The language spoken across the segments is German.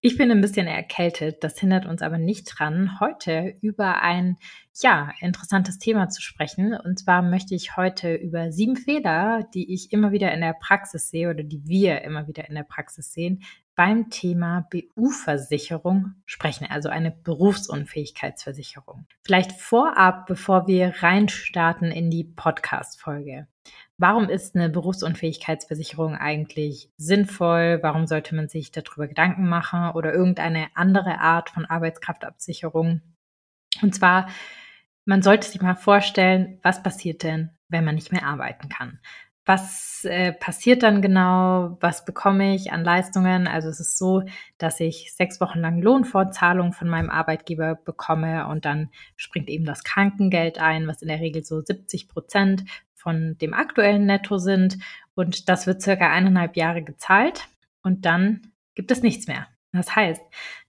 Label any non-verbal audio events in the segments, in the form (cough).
Ich bin ein bisschen erkältet, das hindert uns aber nicht dran, heute über ein, ja, interessantes Thema zu sprechen. Und zwar möchte ich heute über sieben Fehler, die ich immer wieder in der Praxis sehe oder die wir immer wieder in der Praxis sehen, beim Thema BU-Versicherung sprechen, also eine Berufsunfähigkeitsversicherung. Vielleicht vorab, bevor wir reinstarten in die Podcast-Folge. Warum ist eine Berufsunfähigkeitsversicherung eigentlich sinnvoll? Warum sollte man sich darüber Gedanken machen oder irgendeine andere Art von Arbeitskraftabsicherung? Und zwar, man sollte sich mal vorstellen, was passiert denn, wenn man nicht mehr arbeiten kann? Was äh, passiert dann genau? Was bekomme ich an Leistungen? Also es ist so, dass ich sechs Wochen lang Lohnfortzahlung von meinem Arbeitgeber bekomme und dann springt eben das Krankengeld ein, was in der Regel so 70 Prozent von dem aktuellen Netto sind. Und das wird circa eineinhalb Jahre gezahlt und dann gibt es nichts mehr. Das heißt,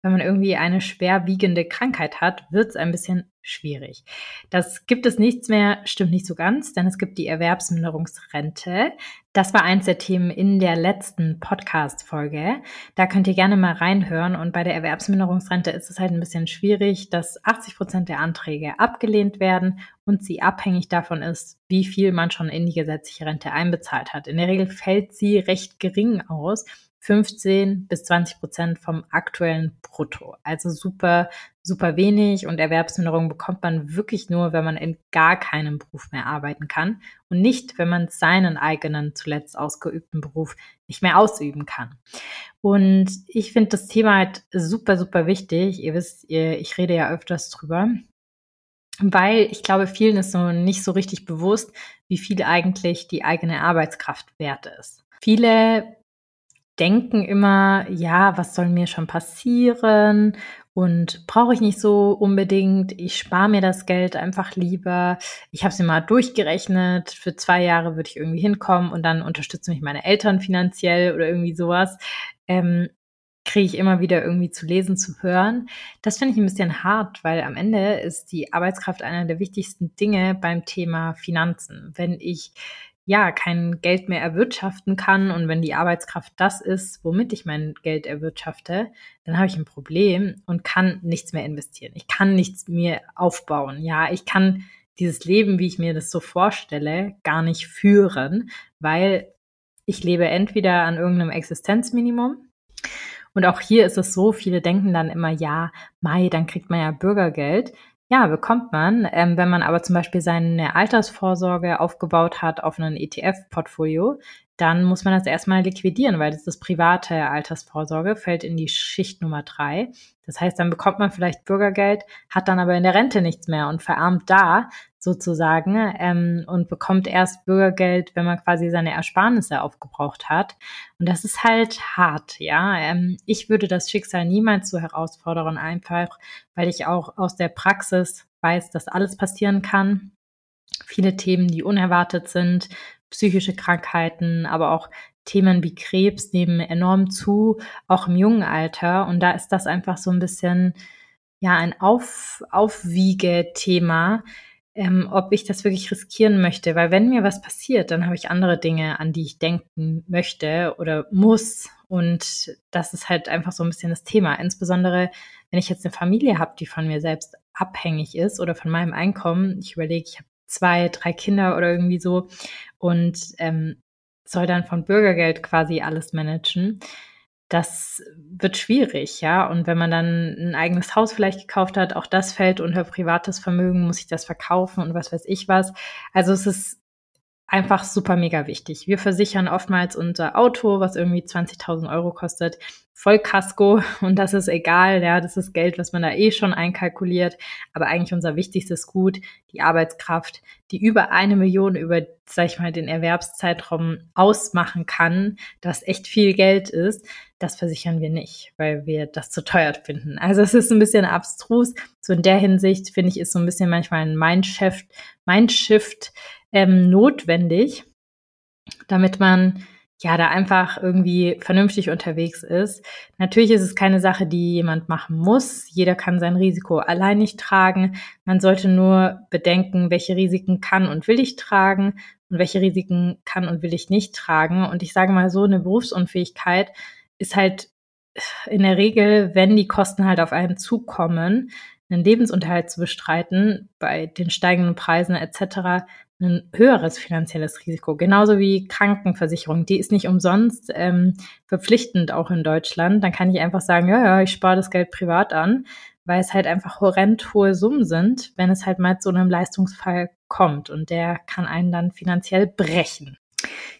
wenn man irgendwie eine schwerwiegende Krankheit hat, wird es ein bisschen schwierig. Das gibt es nichts mehr, stimmt nicht so ganz, denn es gibt die Erwerbsminderungsrente. Das war eins der Themen in der letzten Podcast-Folge. Da könnt ihr gerne mal reinhören. Und bei der Erwerbsminderungsrente ist es halt ein bisschen schwierig, dass 80 Prozent der Anträge abgelehnt werden und sie abhängig davon ist, wie viel man schon in die gesetzliche Rente einbezahlt hat. In der Regel fällt sie recht gering aus 15 bis 20 Prozent vom aktuellen Brutto. Also super, super wenig und Erwerbsminderung bekommt man wirklich nur, wenn man in gar keinem Beruf mehr arbeiten kann und nicht, wenn man seinen eigenen zuletzt ausgeübten Beruf nicht mehr ausüben kann. Und ich finde das Thema halt super, super wichtig. Ihr wisst, ich rede ja öfters drüber weil ich glaube, vielen ist so nicht so richtig bewusst, wie viel eigentlich die eigene Arbeitskraft wert ist. Viele denken immer, ja, was soll mir schon passieren und brauche ich nicht so unbedingt. Ich spare mir das Geld einfach lieber. Ich habe es mir mal durchgerechnet. Für zwei Jahre würde ich irgendwie hinkommen und dann unterstützen mich meine Eltern finanziell oder irgendwie sowas. Ähm, kriege ich immer wieder irgendwie zu lesen, zu hören. Das finde ich ein bisschen hart, weil am Ende ist die Arbeitskraft einer der wichtigsten Dinge beim Thema Finanzen. Wenn ich ja kein Geld mehr erwirtschaften kann und wenn die Arbeitskraft das ist, womit ich mein Geld erwirtschafte, dann habe ich ein Problem und kann nichts mehr investieren. Ich kann nichts mehr aufbauen. Ja, ich kann dieses Leben, wie ich mir das so vorstelle, gar nicht führen, weil ich lebe entweder an irgendeinem Existenzminimum und auch hier ist es so, viele denken dann immer, ja, Mai, dann kriegt man ja Bürgergeld. Ja, bekommt man. Ähm, wenn man aber zum Beispiel seine Altersvorsorge aufgebaut hat auf ein ETF-Portfolio, dann muss man das erstmal liquidieren, weil das ist private Altersvorsorge, fällt in die Schicht Nummer drei. Das heißt, dann bekommt man vielleicht Bürgergeld, hat dann aber in der Rente nichts mehr und verarmt da sozusagen ähm, und bekommt erst Bürgergeld, wenn man quasi seine Ersparnisse aufgebraucht hat. Und das ist halt hart, ja. Ähm, ich würde das Schicksal niemals so herausfordern, einfach weil ich auch aus der Praxis weiß, dass alles passieren kann. Viele Themen, die unerwartet sind, psychische Krankheiten, aber auch Themen wie Krebs nehmen enorm zu, auch im jungen Alter. Und da ist das einfach so ein bisschen, ja, ein Auf, Aufwiegethema, ähm, ob ich das wirklich riskieren möchte. Weil wenn mir was passiert, dann habe ich andere Dinge, an die ich denken möchte oder muss. Und das ist halt einfach so ein bisschen das Thema. Insbesondere, wenn ich jetzt eine Familie habe, die von mir selbst abhängig ist oder von meinem Einkommen. Ich überlege, ich habe zwei, drei Kinder oder irgendwie so und ähm, soll dann von Bürgergeld quasi alles managen das wird schwierig, ja. Und wenn man dann ein eigenes Haus vielleicht gekauft hat, auch das fällt unter privates Vermögen, muss ich das verkaufen und was weiß ich was. Also es ist einfach super mega wichtig. Wir versichern oftmals unser Auto, was irgendwie 20.000 Euro kostet, Vollkasko (laughs) und das ist egal, ja, das ist Geld, was man da eh schon einkalkuliert, aber eigentlich unser wichtigstes Gut, die Arbeitskraft, die über eine Million über, sag ich mal, den Erwerbszeitraum ausmachen kann, das echt viel Geld ist, das versichern wir nicht, weil wir das zu teuer finden. Also es ist ein bisschen abstrus. So in der Hinsicht finde ich, ist so ein bisschen manchmal ein Mindshift, Mindshift ähm, notwendig, damit man ja, da einfach irgendwie vernünftig unterwegs ist. Natürlich ist es keine Sache, die jemand machen muss. Jeder kann sein Risiko allein nicht tragen. Man sollte nur bedenken, welche Risiken kann und will ich tragen und welche Risiken kann und will ich nicht tragen. Und ich sage mal so, eine Berufsunfähigkeit ist halt in der Regel, wenn die Kosten halt auf einen zukommen, einen Lebensunterhalt zu bestreiten, bei den steigenden Preisen etc., ein höheres finanzielles Risiko, genauso wie Krankenversicherung. Die ist nicht umsonst ähm, verpflichtend auch in Deutschland. Dann kann ich einfach sagen, ja, ja, ich spare das Geld privat an, weil es halt einfach horrend hohe Summen sind, wenn es halt mal zu einem Leistungsfall kommt und der kann einen dann finanziell brechen.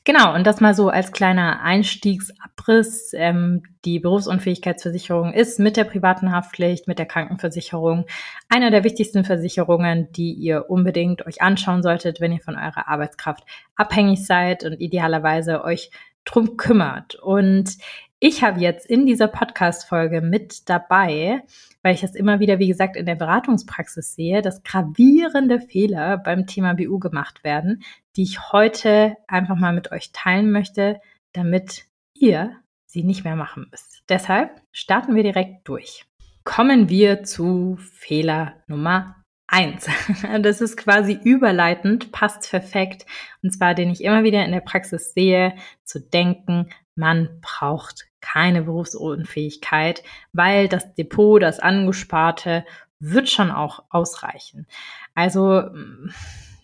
Genau, und das mal so als kleiner Einstiegsabriss. Ähm, die Berufsunfähigkeitsversicherung ist mit der privaten Haftpflicht, mit der Krankenversicherung einer der wichtigsten Versicherungen, die ihr unbedingt euch anschauen solltet, wenn ihr von eurer Arbeitskraft abhängig seid und idealerweise euch drum kümmert. Und ich habe jetzt in dieser Podcast-Folge mit dabei, weil ich das immer wieder, wie gesagt, in der Beratungspraxis sehe, dass gravierende Fehler beim Thema BU gemacht werden, die ich heute einfach mal mit euch teilen möchte, damit ihr sie nicht mehr machen müsst. Deshalb starten wir direkt durch. Kommen wir zu Fehler Nummer eins. (laughs) Das ist quasi überleitend, passt perfekt. Und zwar, den ich immer wieder in der Praxis sehe, zu denken, man braucht keine Berufsunfähigkeit, weil das Depot, das Angesparte, wird schon auch ausreichen. Also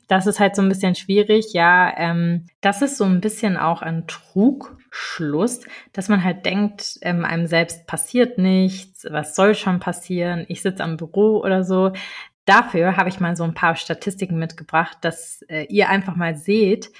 das ist halt so ein bisschen schwierig, ja. Ähm, das ist so ein bisschen auch ein Trugschluss, dass man halt denkt, ähm, einem selbst passiert nichts, was soll schon passieren, ich sitze am Büro oder so. Dafür habe ich mal so ein paar Statistiken mitgebracht, dass äh, ihr einfach mal seht,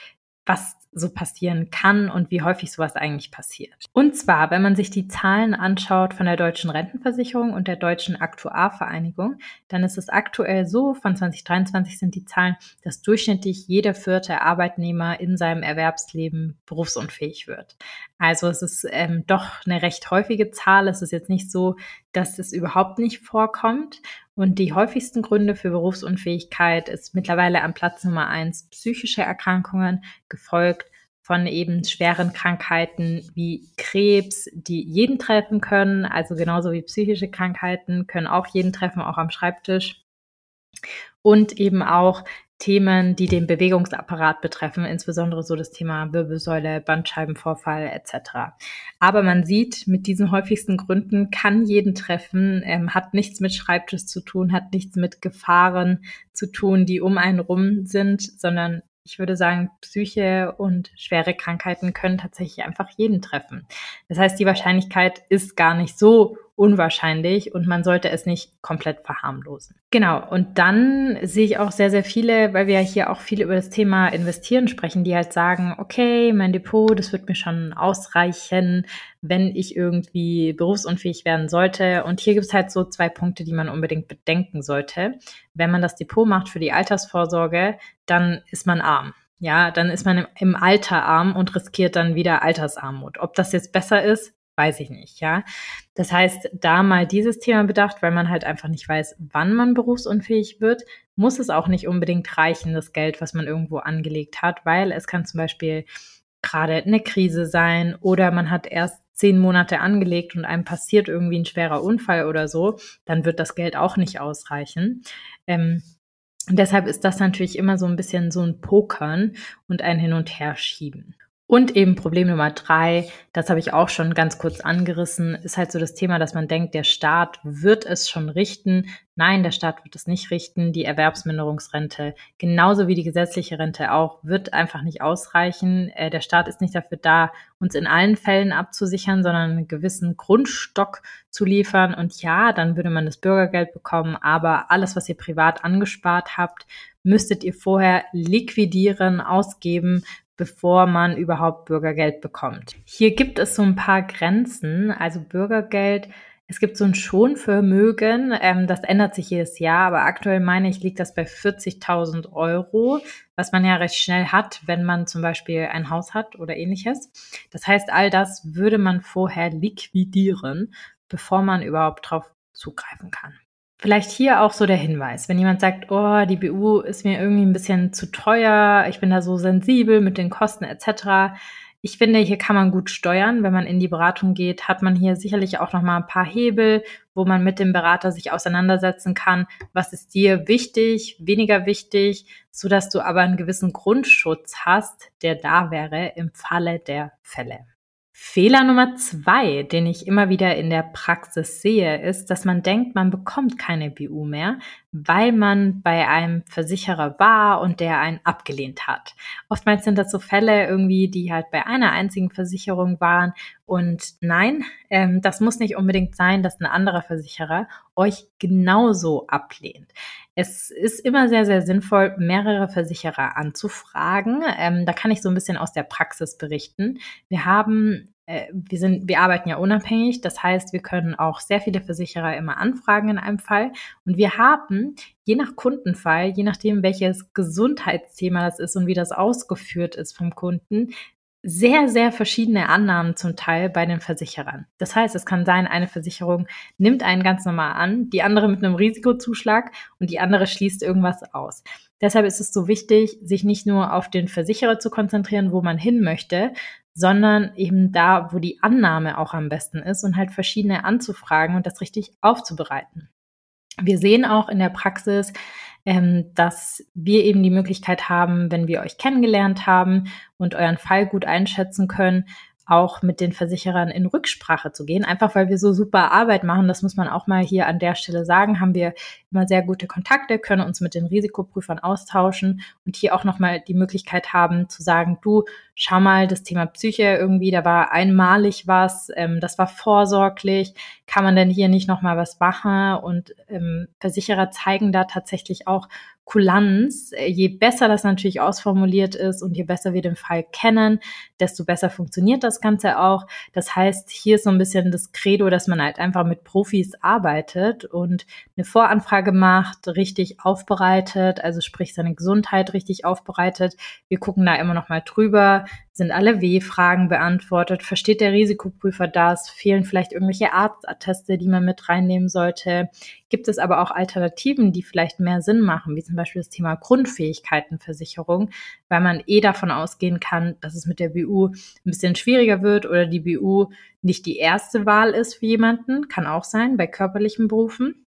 was so passieren kann und wie häufig sowas eigentlich passiert. Und zwar, wenn man sich die Zahlen anschaut von der Deutschen Rentenversicherung und der Deutschen Aktuarvereinigung, dann ist es aktuell so, von 2023 sind die Zahlen, dass durchschnittlich jeder vierte Arbeitnehmer in seinem Erwerbsleben berufsunfähig wird. Also es ist ähm, doch eine recht häufige Zahl. Es ist jetzt nicht so, dass es überhaupt nicht vorkommt. Und die häufigsten Gründe für Berufsunfähigkeit ist mittlerweile am Platz Nummer eins psychische Erkrankungen, gefolgt von eben schweren Krankheiten wie Krebs, die jeden treffen können, also genauso wie psychische Krankheiten können auch jeden treffen, auch am Schreibtisch. Und eben auch Themen, die den Bewegungsapparat betreffen, insbesondere so das Thema Wirbelsäule, Bandscheibenvorfall etc. Aber man sieht, mit diesen häufigsten Gründen kann jeden treffen, ähm, hat nichts mit Schreibtisch zu tun, hat nichts mit Gefahren zu tun, die um einen rum sind, sondern ich würde sagen, Psyche und schwere Krankheiten können tatsächlich einfach jeden treffen. Das heißt, die Wahrscheinlichkeit ist gar nicht so unwahrscheinlich und man sollte es nicht komplett verharmlosen. Genau, und dann sehe ich auch sehr, sehr viele, weil wir ja hier auch viel über das Thema Investieren sprechen, die halt sagen, okay, mein Depot, das wird mir schon ausreichen, wenn ich irgendwie berufsunfähig werden sollte. Und hier gibt es halt so zwei Punkte, die man unbedingt bedenken sollte. Wenn man das Depot macht für die Altersvorsorge, dann ist man arm. Ja, dann ist man im Alter arm und riskiert dann wieder Altersarmut. Ob das jetzt besser ist, weiß ich nicht, ja. Das heißt, da mal dieses Thema bedacht, weil man halt einfach nicht weiß, wann man berufsunfähig wird, muss es auch nicht unbedingt reichen, das Geld, was man irgendwo angelegt hat, weil es kann zum Beispiel gerade eine Krise sein oder man hat erst zehn Monate angelegt und einem passiert irgendwie ein schwerer Unfall oder so, dann wird das Geld auch nicht ausreichen. Ähm, deshalb ist das natürlich immer so ein bisschen so ein Pokern und ein Hin- und Herschieben. Und eben Problem Nummer drei, das habe ich auch schon ganz kurz angerissen, ist halt so das Thema, dass man denkt, der Staat wird es schon richten. Nein, der Staat wird es nicht richten. Die Erwerbsminderungsrente, genauso wie die gesetzliche Rente auch, wird einfach nicht ausreichen. Äh, der Staat ist nicht dafür da, uns in allen Fällen abzusichern, sondern einen gewissen Grundstock zu liefern. Und ja, dann würde man das Bürgergeld bekommen, aber alles, was ihr privat angespart habt, müsstet ihr vorher liquidieren, ausgeben, bevor man überhaupt Bürgergeld bekommt. Hier gibt es so ein paar Grenzen. Also Bürgergeld es gibt so ein Schonvermögen, ähm, das ändert sich jedes Jahr, aber aktuell meine ich, liegt das bei 40.000 Euro, was man ja recht schnell hat, wenn man zum Beispiel ein Haus hat oder ähnliches. Das heißt, all das würde man vorher liquidieren, bevor man überhaupt drauf zugreifen kann. Vielleicht hier auch so der Hinweis, wenn jemand sagt, oh, die BU ist mir irgendwie ein bisschen zu teuer, ich bin da so sensibel mit den Kosten etc., ich finde, hier kann man gut steuern. Wenn man in die Beratung geht, hat man hier sicherlich auch noch mal ein paar Hebel, wo man mit dem Berater sich auseinandersetzen kann. Was ist dir wichtig, weniger wichtig, so dass du aber einen gewissen Grundschutz hast, der da wäre im Falle der Fälle. Fehler Nummer zwei, den ich immer wieder in der Praxis sehe, ist, dass man denkt, man bekommt keine BU mehr, weil man bei einem Versicherer war und der einen abgelehnt hat. Oftmals sind das so Fälle irgendwie, die halt bei einer einzigen Versicherung waren. Und nein, ähm, das muss nicht unbedingt sein, dass ein anderer Versicherer euch genauso ablehnt. Es ist immer sehr, sehr sinnvoll, mehrere Versicherer anzufragen. Ähm, da kann ich so ein bisschen aus der Praxis berichten. Wir haben wir sind, wir arbeiten ja unabhängig. Das heißt, wir können auch sehr viele Versicherer immer anfragen in einem Fall. Und wir haben, je nach Kundenfall, je nachdem, welches Gesundheitsthema das ist und wie das ausgeführt ist vom Kunden, sehr, sehr verschiedene Annahmen zum Teil bei den Versicherern. Das heißt, es kann sein, eine Versicherung nimmt einen ganz normal an, die andere mit einem Risikozuschlag und die andere schließt irgendwas aus. Deshalb ist es so wichtig, sich nicht nur auf den Versicherer zu konzentrieren, wo man hin möchte, sondern eben da, wo die Annahme auch am besten ist und halt verschiedene anzufragen und das richtig aufzubereiten. Wir sehen auch in der Praxis, ähm, dass wir eben die Möglichkeit haben, wenn wir euch kennengelernt haben und euren Fall gut einschätzen können, auch mit den Versicherern in Rücksprache zu gehen, einfach weil wir so super Arbeit machen. Das muss man auch mal hier an der Stelle sagen. Haben wir immer sehr gute Kontakte, können uns mit den Risikoprüfern austauschen und hier auch nochmal die Möglichkeit haben zu sagen, du schau mal, das Thema Psyche irgendwie, da war einmalig was, ähm, das war vorsorglich, kann man denn hier nicht nochmal was machen? Und ähm, Versicherer zeigen da tatsächlich auch Kulanz. Je besser das natürlich ausformuliert ist und je besser wir den Fall kennen, desto besser funktioniert das Ganze auch. Das heißt, hier ist so ein bisschen das Credo, dass man halt einfach mit Profis arbeitet und eine Voranfrage macht, richtig aufbereitet, also sprich seine Gesundheit richtig aufbereitet. Wir gucken da immer noch mal drüber, sind alle W-Fragen beantwortet? Versteht der Risikoprüfer das? Fehlen vielleicht irgendwelche Arztatteste, die man mit reinnehmen sollte? Gibt es aber auch Alternativen, die vielleicht mehr Sinn machen, wie zum Beispiel das Thema Grundfähigkeitenversicherung, weil man eh davon ausgehen kann, dass es mit der BU ein bisschen schwieriger wird oder die BU nicht die erste Wahl ist für jemanden, kann auch sein bei körperlichen Berufen.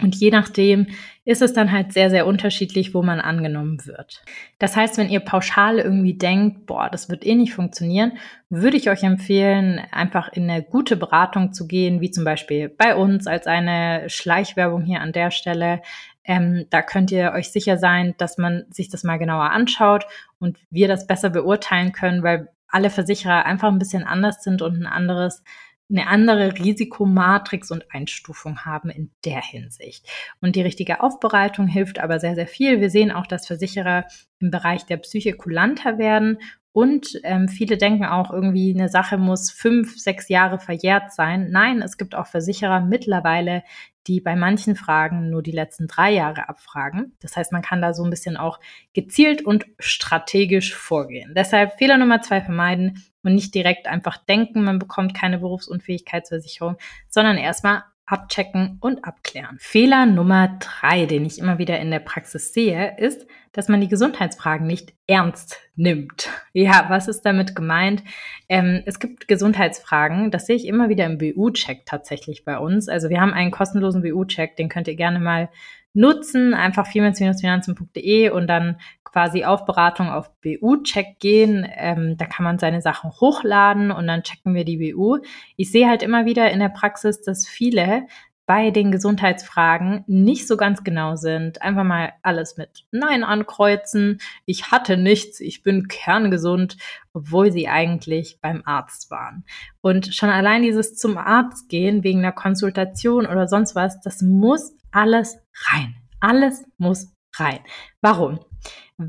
Und je nachdem ist es dann halt sehr, sehr unterschiedlich, wo man angenommen wird. Das heißt, wenn ihr pauschal irgendwie denkt, boah, das wird eh nicht funktionieren, würde ich euch empfehlen, einfach in eine gute Beratung zu gehen, wie zum Beispiel bei uns als eine Schleichwerbung hier an der Stelle. Ähm, da könnt ihr euch sicher sein, dass man sich das mal genauer anschaut und wir das besser beurteilen können, weil alle Versicherer einfach ein bisschen anders sind und ein anderes eine andere Risikomatrix und Einstufung haben in der Hinsicht. Und die richtige Aufbereitung hilft aber sehr, sehr viel. Wir sehen auch, dass Versicherer im Bereich der Psyche kulanter werden und ähm, viele denken auch irgendwie, eine Sache muss fünf, sechs Jahre verjährt sein. Nein, es gibt auch Versicherer mittlerweile, die bei manchen Fragen nur die letzten drei Jahre abfragen. Das heißt, man kann da so ein bisschen auch gezielt und strategisch vorgehen. Deshalb Fehler Nummer zwei vermeiden und nicht direkt einfach denken, man bekommt keine Berufsunfähigkeitsversicherung, sondern erstmal abchecken und abklären. Fehler Nummer drei, den ich immer wieder in der Praxis sehe, ist, dass man die Gesundheitsfragen nicht ernst nimmt. Ja, was ist damit gemeint? Ähm, es gibt Gesundheitsfragen, das sehe ich immer wieder im BU-Check tatsächlich bei uns. Also wir haben einen kostenlosen BU-Check, den könnt ihr gerne mal nutzen, einfach finanzen.de und dann quasi auf Beratung auf BU-Check gehen. Ähm, da kann man seine Sachen hochladen und dann checken wir die BU. Ich sehe halt immer wieder in der Praxis, dass viele bei den Gesundheitsfragen nicht so ganz genau sind. Einfach mal alles mit Nein ankreuzen. Ich hatte nichts, ich bin kerngesund, obwohl sie eigentlich beim Arzt waren. Und schon allein dieses zum Arzt gehen wegen einer Konsultation oder sonst was, das muss alles rein. Alles muss rein. Warum?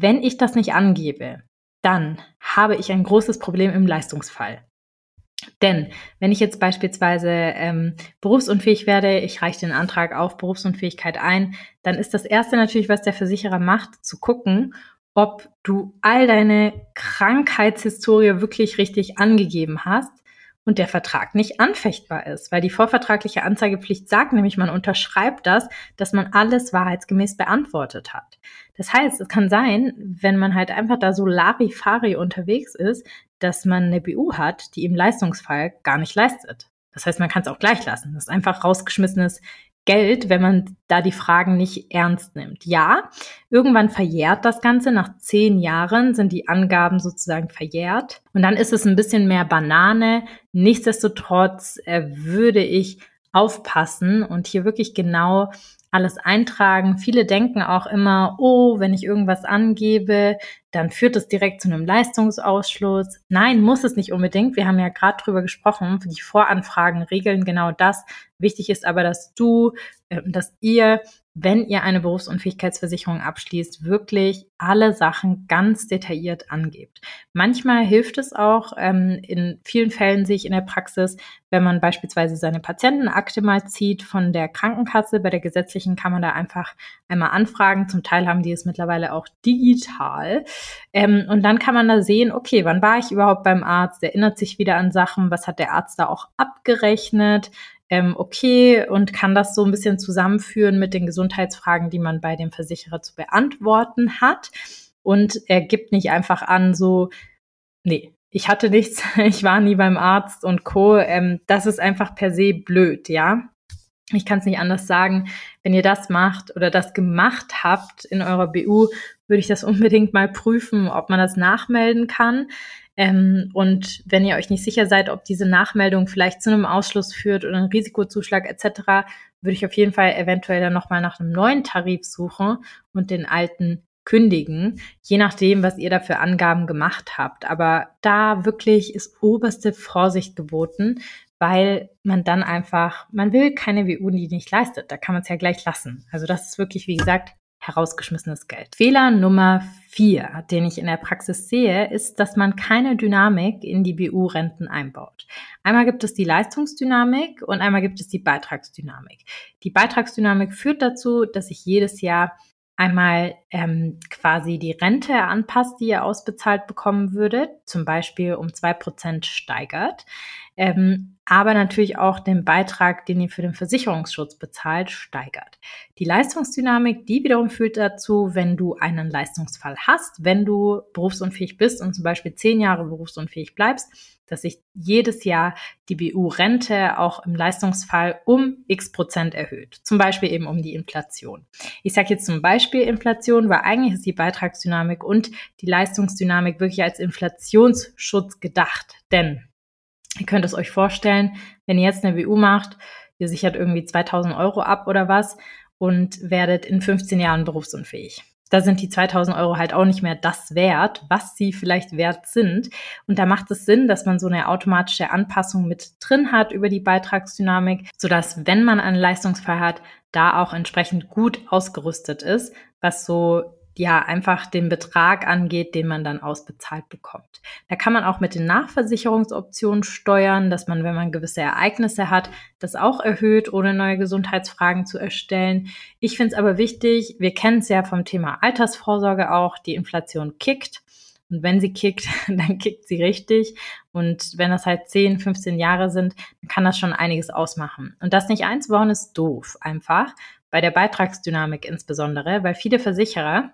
Wenn ich das nicht angebe, dann habe ich ein großes Problem im Leistungsfall. Denn wenn ich jetzt beispielsweise ähm, berufsunfähig werde, ich reiche den Antrag auf Berufsunfähigkeit ein, dann ist das Erste natürlich, was der Versicherer macht, zu gucken, ob du all deine Krankheitshistorie wirklich richtig angegeben hast und der Vertrag nicht anfechtbar ist, weil die vorvertragliche Anzeigepflicht sagt nämlich, man unterschreibt das, dass man alles wahrheitsgemäß beantwortet hat. Das heißt, es kann sein, wenn man halt einfach da so Larifari unterwegs ist, dass man eine BU hat, die im Leistungsfall gar nicht leistet. Das heißt, man kann es auch gleich lassen. Das ist einfach rausgeschmissenes Geld, wenn man da die Fragen nicht ernst nimmt. Ja, irgendwann verjährt das Ganze. Nach zehn Jahren sind die Angaben sozusagen verjährt. Und dann ist es ein bisschen mehr Banane. Nichtsdestotrotz äh, würde ich aufpassen und hier wirklich genau alles eintragen. Viele denken auch immer, oh, wenn ich irgendwas angebe, dann führt es direkt zu einem Leistungsausschluss. Nein, muss es nicht unbedingt. Wir haben ja gerade drüber gesprochen. Die Voranfragen regeln genau das. Wichtig ist aber, dass du, äh, dass ihr wenn ihr eine Berufsunfähigkeitsversicherung abschließt, wirklich alle Sachen ganz detailliert angebt. Manchmal hilft es auch, ähm, in vielen Fällen sehe ich in der Praxis, wenn man beispielsweise seine Patientenakte mal zieht von der Krankenkasse, bei der gesetzlichen kann man da einfach einmal anfragen. Zum Teil haben die es mittlerweile auch digital. Ähm, und dann kann man da sehen, okay, wann war ich überhaupt beim Arzt? Erinnert sich wieder an Sachen? Was hat der Arzt da auch abgerechnet? Ähm, okay und kann das so ein bisschen zusammenführen mit den Gesundheitsfragen, die man bei dem Versicherer zu beantworten hat. Und er gibt nicht einfach an, so, nee, ich hatte nichts, (laughs) ich war nie beim Arzt und Co. Ähm, das ist einfach per se blöd, ja. Ich kann es nicht anders sagen. Wenn ihr das macht oder das gemacht habt in eurer BU, würde ich das (laughs) unbedingt mal prüfen, ob man das nachmelden kann. Ähm, und wenn ihr euch nicht sicher seid, ob diese Nachmeldung vielleicht zu einem Ausschluss führt oder einem Risikozuschlag etc., würde ich auf jeden Fall eventuell dann nochmal nach einem neuen Tarif suchen und den alten kündigen, je nachdem, was ihr da für Angaben gemacht habt. Aber da wirklich ist oberste Vorsicht geboten, weil man dann einfach, man will keine WU, die nicht leistet. Da kann man es ja gleich lassen. Also das ist wirklich, wie gesagt, herausgeschmissenes Geld. Fehler Nummer vier, den ich in der Praxis sehe, ist, dass man keine Dynamik in die BU-Renten einbaut. Einmal gibt es die Leistungsdynamik und einmal gibt es die Beitragsdynamik. Die Beitragsdynamik führt dazu, dass ich jedes Jahr einmal ähm, quasi die Rente anpasst, die ihr ausbezahlt bekommen würdet, zum Beispiel um zwei Prozent steigert ähm, aber natürlich auch den Beitrag, den ihr für den Versicherungsschutz bezahlt, steigert. Die Leistungsdynamik, die wiederum führt dazu, wenn du einen Leistungsfall hast, wenn du berufsunfähig bist und zum Beispiel zehn Jahre berufsunfähig bleibst, dass sich jedes Jahr die BU-Rente auch im Leistungsfall um x Prozent erhöht. Zum Beispiel eben um die Inflation. Ich sage jetzt zum Beispiel Inflation, weil eigentlich ist die Beitragsdynamik und die Leistungsdynamik wirklich als Inflationsschutz gedacht. Denn Ihr könnt es euch vorstellen, wenn ihr jetzt eine WU macht, ihr sichert irgendwie 2000 Euro ab oder was und werdet in 15 Jahren berufsunfähig. Da sind die 2000 Euro halt auch nicht mehr das wert, was sie vielleicht wert sind. Und da macht es Sinn, dass man so eine automatische Anpassung mit drin hat über die Beitragsdynamik, sodass, wenn man einen Leistungsfall hat, da auch entsprechend gut ausgerüstet ist, was so ja einfach den Betrag angeht, den man dann ausbezahlt bekommt. Da kann man auch mit den Nachversicherungsoptionen steuern, dass man, wenn man gewisse Ereignisse hat, das auch erhöht, ohne neue Gesundheitsfragen zu erstellen. Ich finde es aber wichtig, wir kennen es ja vom Thema Altersvorsorge auch, die Inflation kickt. Und wenn sie kickt, (laughs) dann kickt sie richtig. Und wenn das halt 10, 15 Jahre sind, dann kann das schon einiges ausmachen. Und das nicht einzubauen ist doof, einfach. Bei der Beitragsdynamik insbesondere, weil viele Versicherer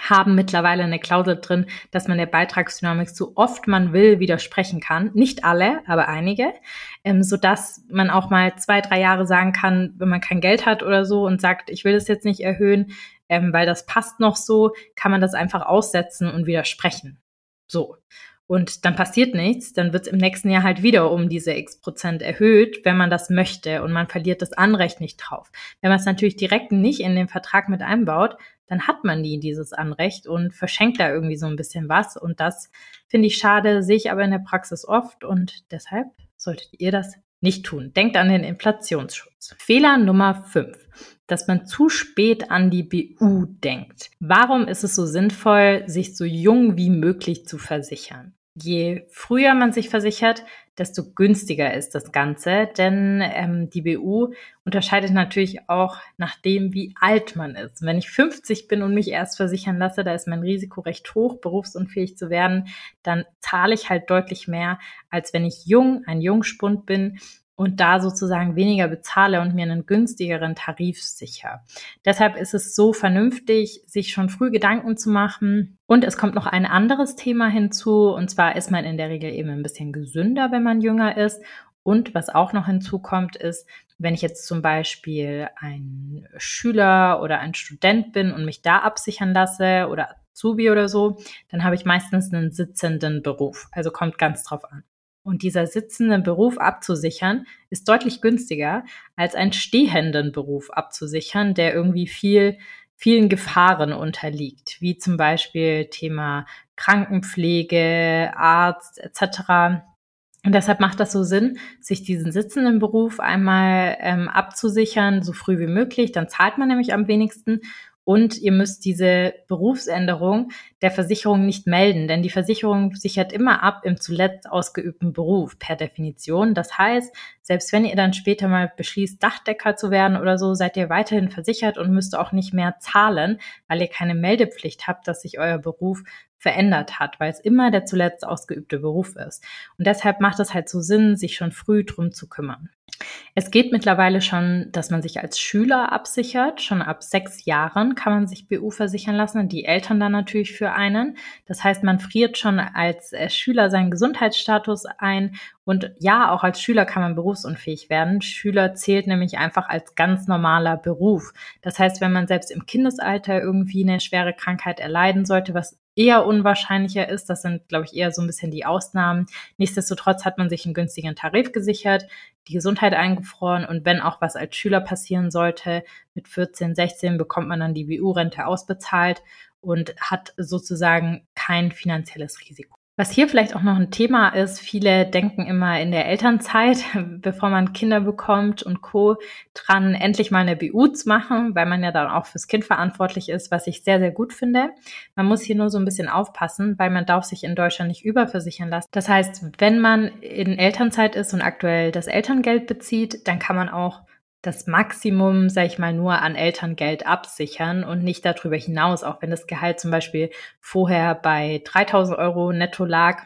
haben mittlerweile eine Klausel drin, dass man der Beitragsdynamik so oft man will widersprechen kann. Nicht alle, aber einige, ähm, so dass man auch mal zwei, drei Jahre sagen kann, wenn man kein Geld hat oder so und sagt, ich will das jetzt nicht erhöhen, ähm, weil das passt noch so, kann man das einfach aussetzen und widersprechen. So. Und dann passiert nichts, dann wird es im nächsten Jahr halt wieder um diese x Prozent erhöht, wenn man das möchte und man verliert das Anrecht nicht drauf. Wenn man es natürlich direkt nicht in den Vertrag mit einbaut, dann hat man nie dieses Anrecht und verschenkt da irgendwie so ein bisschen was. Und das finde ich schade, sehe ich aber in der Praxis oft und deshalb solltet ihr das nicht tun. Denkt an den Inflationsschutz. Fehler Nummer 5 dass man zu spät an die BU denkt. Warum ist es so sinnvoll, sich so jung wie möglich zu versichern? Je früher man sich versichert, desto günstiger ist das Ganze, denn ähm, die BU unterscheidet natürlich auch nach dem, wie alt man ist. Wenn ich 50 bin und mich erst versichern lasse, da ist mein Risiko recht hoch, berufsunfähig zu werden, dann zahle ich halt deutlich mehr, als wenn ich jung, ein Jungspund bin und da sozusagen weniger bezahle und mir einen günstigeren Tarif sicher. Deshalb ist es so vernünftig, sich schon früh Gedanken zu machen. Und es kommt noch ein anderes Thema hinzu, und zwar ist man in der Regel eben ein bisschen gesünder, wenn man jünger ist. Und was auch noch hinzukommt, ist, wenn ich jetzt zum Beispiel ein Schüler oder ein Student bin und mich da absichern lasse oder Azubi oder so, dann habe ich meistens einen sitzenden Beruf. Also kommt ganz drauf an. Und dieser sitzenden Beruf abzusichern, ist deutlich günstiger, als einen stehenden Beruf abzusichern, der irgendwie viel, vielen Gefahren unterliegt, wie zum Beispiel Thema Krankenpflege, Arzt etc. Und deshalb macht das so Sinn, sich diesen sitzenden Beruf einmal ähm, abzusichern, so früh wie möglich. Dann zahlt man nämlich am wenigsten und ihr müsst diese Berufsänderung der Versicherung nicht melden, denn die Versicherung sichert immer ab im zuletzt ausgeübten Beruf per Definition. Das heißt, selbst wenn ihr dann später mal beschließt, Dachdecker zu werden oder so, seid ihr weiterhin versichert und müsst auch nicht mehr zahlen, weil ihr keine Meldepflicht habt, dass sich euer Beruf verändert hat, weil es immer der zuletzt ausgeübte Beruf ist. Und deshalb macht es halt so Sinn, sich schon früh drum zu kümmern. Es geht mittlerweile schon, dass man sich als Schüler absichert. Schon ab sechs Jahren kann man sich BU versichern lassen und die Eltern dann natürlich für einen. Das heißt, man friert schon als äh, Schüler seinen Gesundheitsstatus ein und ja, auch als Schüler kann man berufsunfähig werden. Schüler zählt nämlich einfach als ganz normaler Beruf. Das heißt, wenn man selbst im Kindesalter irgendwie eine schwere Krankheit erleiden sollte, was eher unwahrscheinlicher ist. Das sind, glaube ich, eher so ein bisschen die Ausnahmen. Nichtsdestotrotz hat man sich einen günstigen Tarif gesichert, die Gesundheit eingefroren und wenn auch was als Schüler passieren sollte, mit 14, 16 bekommt man dann die BU-Rente ausbezahlt und hat sozusagen kein finanzielles Risiko. Was hier vielleicht auch noch ein Thema ist, viele denken immer in der Elternzeit, (laughs) bevor man Kinder bekommt und Co. dran, endlich mal eine BU zu machen, weil man ja dann auch fürs Kind verantwortlich ist, was ich sehr, sehr gut finde. Man muss hier nur so ein bisschen aufpassen, weil man darf sich in Deutschland nicht überversichern lassen. Das heißt, wenn man in Elternzeit ist und aktuell das Elterngeld bezieht, dann kann man auch das Maximum, sag ich mal, nur an Elterngeld absichern und nicht darüber hinaus, auch wenn das Gehalt zum Beispiel vorher bei 3000 Euro netto lag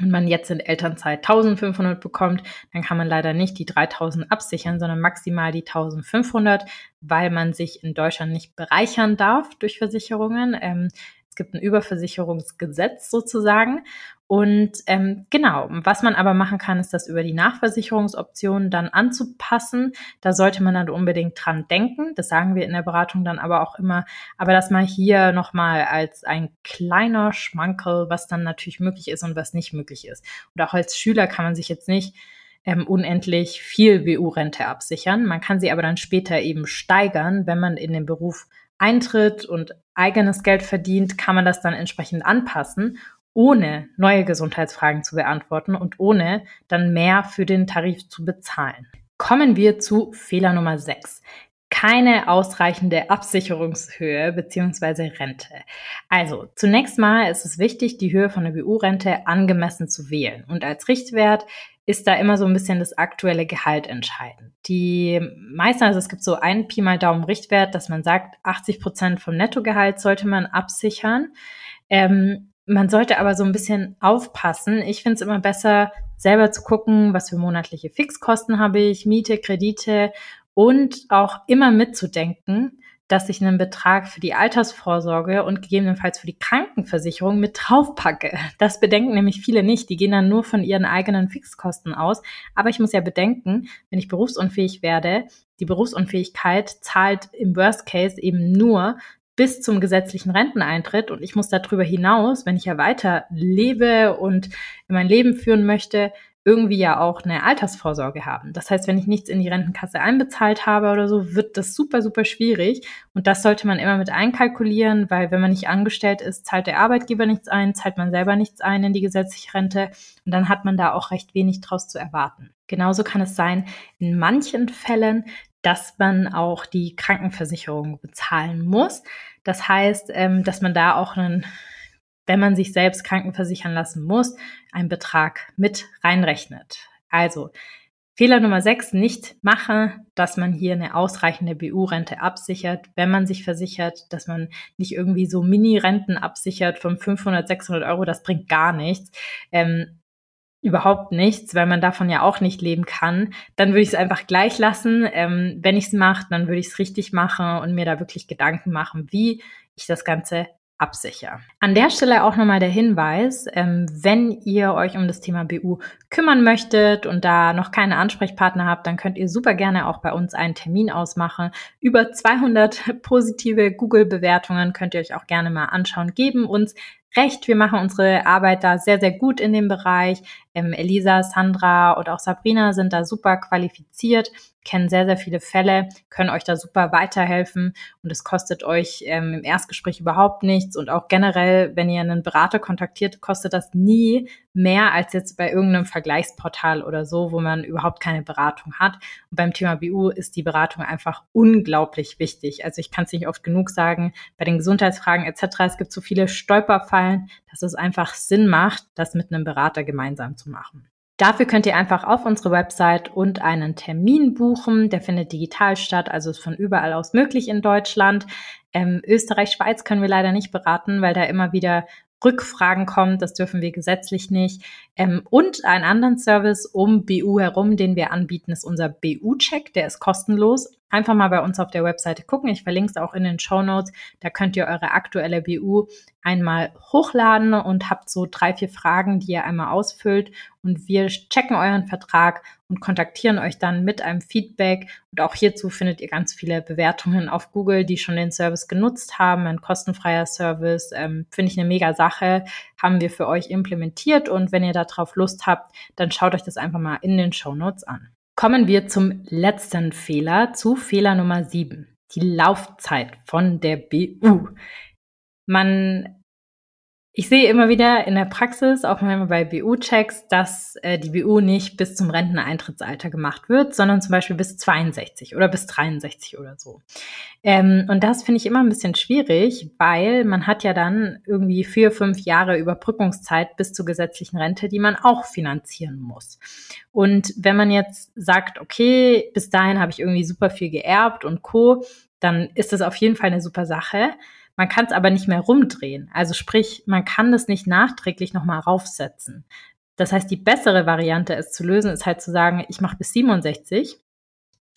und man jetzt in Elternzeit 1500 bekommt, dann kann man leider nicht die 3000 absichern, sondern maximal die 1500, weil man sich in Deutschland nicht bereichern darf durch Versicherungen. Ähm, es gibt ein Überversicherungsgesetz sozusagen. Und ähm, genau, was man aber machen kann, ist das über die Nachversicherungsoptionen dann anzupassen. Da sollte man dann unbedingt dran denken. Das sagen wir in der Beratung dann aber auch immer. Aber das mal hier nochmal als ein kleiner Schmankel, was dann natürlich möglich ist und was nicht möglich ist. Und auch als Schüler kann man sich jetzt nicht ähm, unendlich viel BU-Rente absichern. Man kann sie aber dann später eben steigern, wenn man in den Beruf eintritt und eigenes Geld verdient, kann man das dann entsprechend anpassen, ohne neue Gesundheitsfragen zu beantworten und ohne dann mehr für den Tarif zu bezahlen. Kommen wir zu Fehler Nummer 6 keine ausreichende Absicherungshöhe beziehungsweise Rente. Also zunächst mal ist es wichtig, die Höhe von der BU-Rente angemessen zu wählen. Und als Richtwert ist da immer so ein bisschen das aktuelle Gehalt entscheidend. Die meisten, also es gibt so einen Pi mal Daumen Richtwert, dass man sagt, 80 Prozent vom Nettogehalt sollte man absichern. Ähm, man sollte aber so ein bisschen aufpassen. Ich finde es immer besser, selber zu gucken, was für monatliche Fixkosten habe ich, Miete, Kredite und auch immer mitzudenken, dass ich einen Betrag für die Altersvorsorge und gegebenenfalls für die Krankenversicherung mit draufpacke. Das bedenken nämlich viele nicht. Die gehen dann nur von ihren eigenen Fixkosten aus. Aber ich muss ja bedenken, wenn ich berufsunfähig werde, die Berufsunfähigkeit zahlt im Worst Case eben nur bis zum gesetzlichen Renteneintritt und ich muss darüber hinaus, wenn ich ja weiter lebe und mein Leben führen möchte, irgendwie ja auch eine Altersvorsorge haben. Das heißt, wenn ich nichts in die Rentenkasse einbezahlt habe oder so, wird das super, super schwierig. Und das sollte man immer mit einkalkulieren, weil wenn man nicht angestellt ist, zahlt der Arbeitgeber nichts ein, zahlt man selber nichts ein in die gesetzliche Rente und dann hat man da auch recht wenig draus zu erwarten. Genauso kann es sein, in manchen Fällen, dass man auch die Krankenversicherung bezahlen muss. Das heißt, ähm, dass man da auch einen wenn man sich selbst krankenversichern lassen muss, einen Betrag mit reinrechnet. Also Fehler Nummer 6, nicht machen, dass man hier eine ausreichende BU-Rente absichert, wenn man sich versichert, dass man nicht irgendwie so Mini-Renten absichert von 500, 600 Euro, das bringt gar nichts. Ähm, überhaupt nichts, weil man davon ja auch nicht leben kann, dann würde ich es einfach gleich lassen. Ähm, wenn ich es mache, dann würde ich es richtig machen und mir da wirklich Gedanken machen, wie ich das Ganze absicher. An der Stelle auch nochmal der Hinweis, ähm, wenn ihr euch um das Thema BU kümmern möchtet und da noch keine Ansprechpartner habt, dann könnt ihr super gerne auch bei uns einen Termin ausmachen. Über 200 (laughs) positive Google-Bewertungen könnt ihr euch auch gerne mal anschauen. Geben uns recht. Wir machen unsere Arbeit da sehr, sehr gut in dem Bereich. Ähm, Elisa, Sandra und auch Sabrina sind da super qualifiziert, kennen sehr, sehr viele Fälle, können euch da super weiterhelfen und es kostet euch ähm, im Erstgespräch überhaupt nichts und auch generell, wenn ihr einen Berater kontaktiert, kostet das nie mehr als jetzt bei irgendeinem Vergleichsportal oder so, wo man überhaupt keine Beratung hat. Und beim Thema BU ist die Beratung einfach unglaublich wichtig. Also ich kann es nicht oft genug sagen, bei den Gesundheitsfragen etc. Es gibt so viele Stolperfallen, dass es einfach Sinn macht, das mit einem Berater gemeinsam zu machen. Dafür könnt ihr einfach auf unsere Website und einen Termin buchen. Der findet digital statt, also ist von überall aus möglich in Deutschland. Ähm, Österreich, Schweiz können wir leider nicht beraten, weil da immer wieder Rückfragen kommt, das dürfen wir gesetzlich nicht. Ähm, und einen anderen Service um BU herum, den wir anbieten, ist unser BU-Check, der ist kostenlos. Einfach mal bei uns auf der Webseite gucken. Ich verlinke es auch in den Show Notes. Da könnt ihr eure aktuelle BU einmal hochladen und habt so drei, vier Fragen, die ihr einmal ausfüllt. Und wir checken euren Vertrag und kontaktieren euch dann mit einem Feedback. Und auch hierzu findet ihr ganz viele Bewertungen auf Google, die schon den Service genutzt haben. Ein kostenfreier Service. Ähm, Finde ich eine mega Sache. Haben wir für euch implementiert. Und wenn ihr darauf Lust habt, dann schaut euch das einfach mal in den Show Notes an. Kommen wir zum letzten Fehler, zu Fehler Nummer 7, die Laufzeit von der BU. Man ich sehe immer wieder in der Praxis, auch manchmal bei BU-Checks, dass äh, die BU nicht bis zum Renteneintrittsalter gemacht wird, sondern zum Beispiel bis 62 oder bis 63 oder so. Ähm, und das finde ich immer ein bisschen schwierig, weil man hat ja dann irgendwie vier, fünf Jahre Überbrückungszeit bis zur gesetzlichen Rente, die man auch finanzieren muss. Und wenn man jetzt sagt, okay, bis dahin habe ich irgendwie super viel geerbt und co., dann ist das auf jeden Fall eine super Sache. Man kann es aber nicht mehr rumdrehen. Also sprich, man kann das nicht nachträglich nochmal raufsetzen. Das heißt, die bessere Variante, es zu lösen, ist halt zu sagen, ich mache bis 67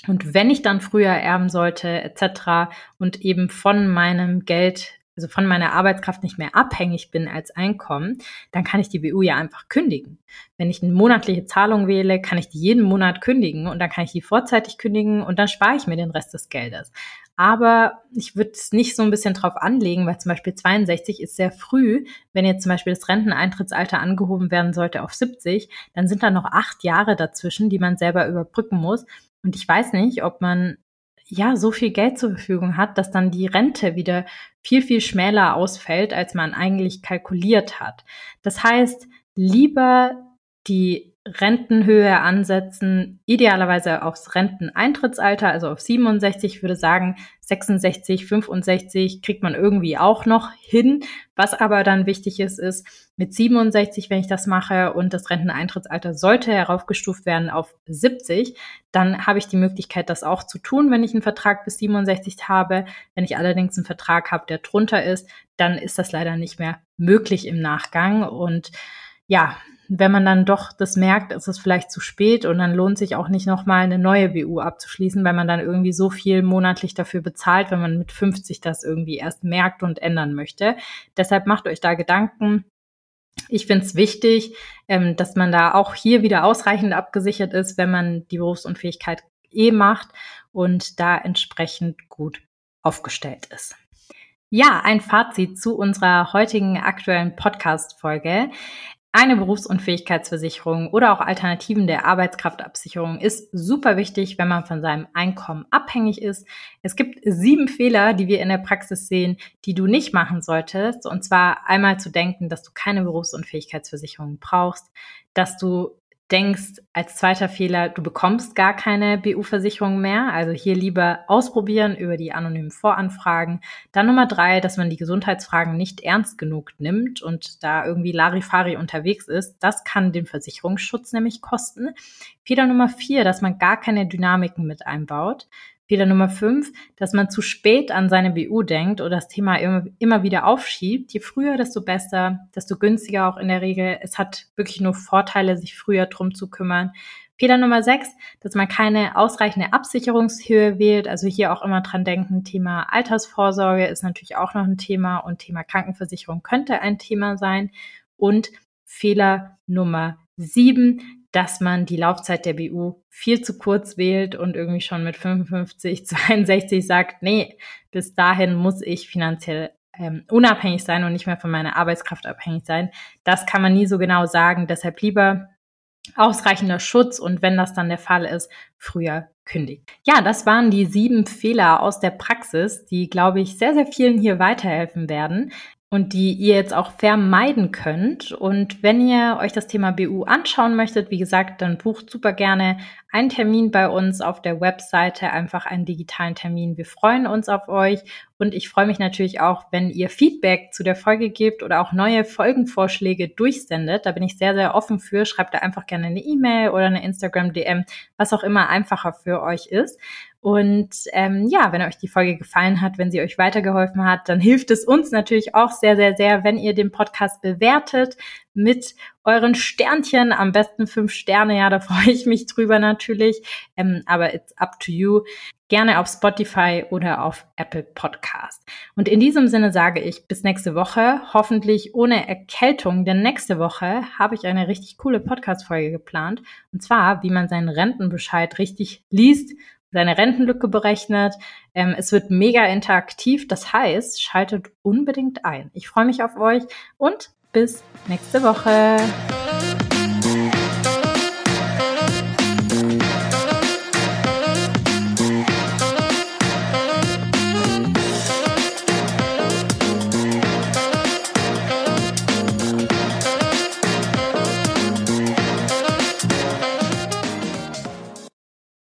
und wenn ich dann früher erben sollte, etc. und eben von meinem Geld, also von meiner Arbeitskraft nicht mehr abhängig bin als Einkommen, dann kann ich die BU ja einfach kündigen. Wenn ich eine monatliche Zahlung wähle, kann ich die jeden Monat kündigen und dann kann ich die vorzeitig kündigen und dann spare ich mir den Rest des Geldes. Aber ich würde es nicht so ein bisschen drauf anlegen, weil zum Beispiel 62 ist sehr früh. Wenn jetzt zum Beispiel das Renteneintrittsalter angehoben werden sollte auf 70, dann sind da noch acht Jahre dazwischen, die man selber überbrücken muss. Und ich weiß nicht, ob man ja so viel Geld zur Verfügung hat, dass dann die Rente wieder viel, viel schmäler ausfällt, als man eigentlich kalkuliert hat. Das heißt, lieber die Rentenhöhe ansetzen, idealerweise aufs Renteneintrittsalter, also auf 67, ich würde sagen 66, 65 kriegt man irgendwie auch noch hin. Was aber dann wichtig ist, ist mit 67, wenn ich das mache und das Renteneintrittsalter sollte heraufgestuft werden auf 70, dann habe ich die Möglichkeit, das auch zu tun, wenn ich einen Vertrag bis 67 habe. Wenn ich allerdings einen Vertrag habe, der drunter ist, dann ist das leider nicht mehr möglich im Nachgang und ja, wenn man dann doch das merkt, ist es vielleicht zu spät und dann lohnt sich auch nicht nochmal eine neue BU abzuschließen, weil man dann irgendwie so viel monatlich dafür bezahlt, wenn man mit 50 das irgendwie erst merkt und ändern möchte. Deshalb macht euch da Gedanken. Ich finde es wichtig, ähm, dass man da auch hier wieder ausreichend abgesichert ist, wenn man die Berufsunfähigkeit eh macht und da entsprechend gut aufgestellt ist. Ja, ein Fazit zu unserer heutigen aktuellen Podcast-Folge. Eine Berufsunfähigkeitsversicherung oder auch Alternativen der Arbeitskraftabsicherung ist super wichtig, wenn man von seinem Einkommen abhängig ist. Es gibt sieben Fehler, die wir in der Praxis sehen, die du nicht machen solltest. Und zwar einmal zu denken, dass du keine Berufsunfähigkeitsversicherung brauchst, dass du denkst als zweiter Fehler, du bekommst gar keine BU-Versicherung mehr. Also hier lieber ausprobieren über die anonymen Voranfragen. Dann Nummer drei, dass man die Gesundheitsfragen nicht ernst genug nimmt und da irgendwie Larifari unterwegs ist. Das kann den Versicherungsschutz nämlich kosten. Fehler Nummer vier, dass man gar keine Dynamiken mit einbaut. Fehler Nummer fünf, dass man zu spät an seine BU denkt oder das Thema immer, immer wieder aufschiebt. Je früher, desto besser, desto günstiger auch in der Regel. Es hat wirklich nur Vorteile, sich früher drum zu kümmern. Fehler Nummer sechs, dass man keine ausreichende Absicherungshöhe wählt. Also hier auch immer dran denken, Thema Altersvorsorge ist natürlich auch noch ein Thema und Thema Krankenversicherung könnte ein Thema sein. Und Fehler Nummer sieben, dass man die Laufzeit der BU viel zu kurz wählt und irgendwie schon mit 55, 62 (laughs) sagt, nee, bis dahin muss ich finanziell ähm, unabhängig sein und nicht mehr von meiner Arbeitskraft abhängig sein. Das kann man nie so genau sagen. Deshalb lieber ausreichender Schutz und wenn das dann der Fall ist, früher kündigt. Ja, das waren die sieben Fehler aus der Praxis, die, glaube ich, sehr, sehr vielen hier weiterhelfen werden und die ihr jetzt auch vermeiden könnt. Und wenn ihr euch das Thema BU anschauen möchtet, wie gesagt, dann bucht super gerne einen Termin bei uns auf der Webseite, einfach einen digitalen Termin. Wir freuen uns auf euch und ich freue mich natürlich auch, wenn ihr Feedback zu der Folge gebt oder auch neue Folgenvorschläge durchsendet. Da bin ich sehr, sehr offen für. Schreibt da einfach gerne eine E-Mail oder eine Instagram-DM, was auch immer einfacher für euch ist. Und ähm, ja, wenn euch die Folge gefallen hat, wenn sie euch weitergeholfen hat, dann hilft es uns natürlich auch sehr, sehr, sehr, wenn ihr den Podcast bewertet mit euren Sternchen, am besten fünf Sterne, ja, da (laughs) freue ich mich drüber natürlich. Ähm, aber it's up to you. Gerne auf Spotify oder auf Apple Podcast. Und in diesem Sinne sage ich bis nächste Woche, hoffentlich ohne Erkältung, denn nächste Woche habe ich eine richtig coole Podcast-Folge geplant. Und zwar, wie man seinen Rentenbescheid richtig liest seine Rentenlücke berechnet. Ähm, es wird mega interaktiv. Das heißt, schaltet unbedingt ein. Ich freue mich auf euch und bis nächste Woche.